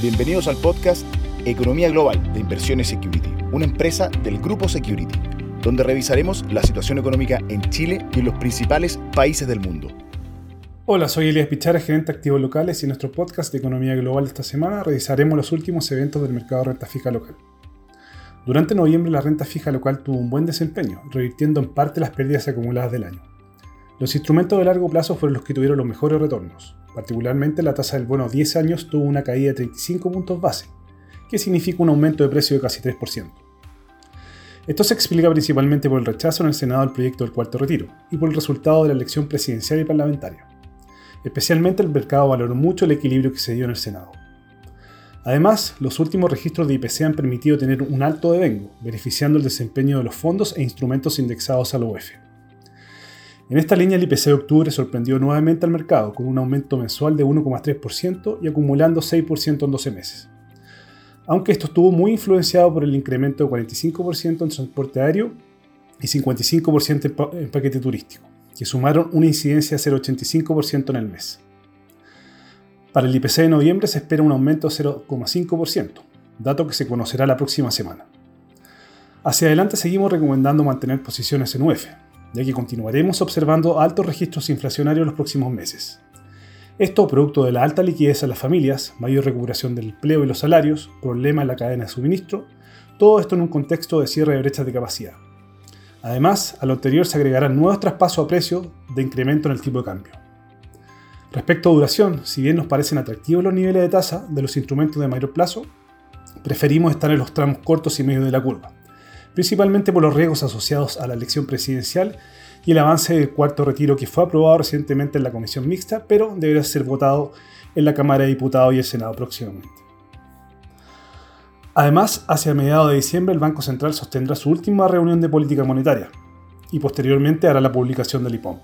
Bienvenidos al podcast Economía Global de Inversiones Security, una empresa del grupo Security, donde revisaremos la situación económica en Chile y en los principales países del mundo. Hola, soy Elías Pichara, gerente de activos locales y en nuestro podcast de Economía Global de esta semana revisaremos los últimos eventos del mercado de renta fija local. Durante noviembre la renta fija local tuvo un buen desempeño, revirtiendo en parte las pérdidas acumuladas del año. Los instrumentos de largo plazo fueron los que tuvieron los mejores retornos. Particularmente la tasa del bono a 10 años tuvo una caída de 35 puntos base, que significa un aumento de precio de casi 3%. Esto se explica principalmente por el rechazo en el Senado del proyecto del cuarto retiro y por el resultado de la elección presidencial y parlamentaria. Especialmente el mercado valoró mucho el equilibrio que se dio en el Senado. Además, los últimos registros de IPC han permitido tener un alto devengo, beneficiando el desempeño de los fondos e instrumentos indexados al UEF. En esta línea el IPC de octubre sorprendió nuevamente al mercado con un aumento mensual de 1,3% y acumulando 6% en 12 meses. Aunque esto estuvo muy influenciado por el incremento de 45% en transporte aéreo y 55% en paquete turístico, que sumaron una incidencia de 0,85% en el mes. Para el IPC de noviembre se espera un aumento de 0,5%, dato que se conocerá la próxima semana. Hacia adelante seguimos recomendando mantener posiciones en UEF, ya que continuaremos observando altos registros inflacionarios en los próximos meses. Esto producto de la alta liquidez a las familias, mayor recuperación del empleo y los salarios, problemas en la cadena de suministro, todo esto en un contexto de cierre de brechas de capacidad. Además, a lo anterior se agregarán nuevos traspasos a precio de incremento en el tipo de cambio. Respecto a duración, si bien nos parecen atractivos los niveles de tasa de los instrumentos de mayor plazo, preferimos estar en los tramos cortos y medios de la curva, principalmente por los riesgos asociados a la elección presidencial y el avance del cuarto retiro que fue aprobado recientemente en la comisión mixta, pero deberá ser votado en la Cámara de Diputados y el Senado próximamente. Además, hacia mediados de diciembre el Banco Central sostendrá su última reunión de política monetaria y posteriormente hará la publicación del IPOM.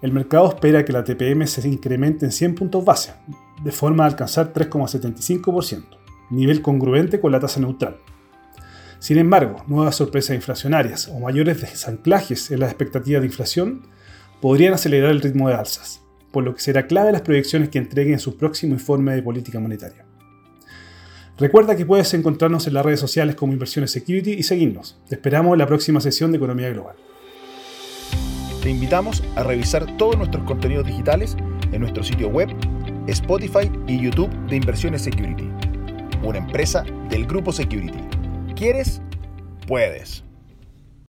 El mercado espera que la TPM se incremente en 100 puntos base, de forma a alcanzar 3,75%, nivel congruente con la tasa neutral, sin embargo, nuevas sorpresas inflacionarias o mayores desanclajes en las expectativas de inflación podrían acelerar el ritmo de alzas, por lo que será clave las proyecciones que entreguen su próximo informe de política monetaria. Recuerda que puedes encontrarnos en las redes sociales como Inversiones Security y seguirnos. Te esperamos en la próxima sesión de Economía Global. Te invitamos a revisar todos nuestros contenidos digitales en nuestro sitio web, Spotify y YouTube de Inversiones Security, una empresa del grupo Security quieres, puedes.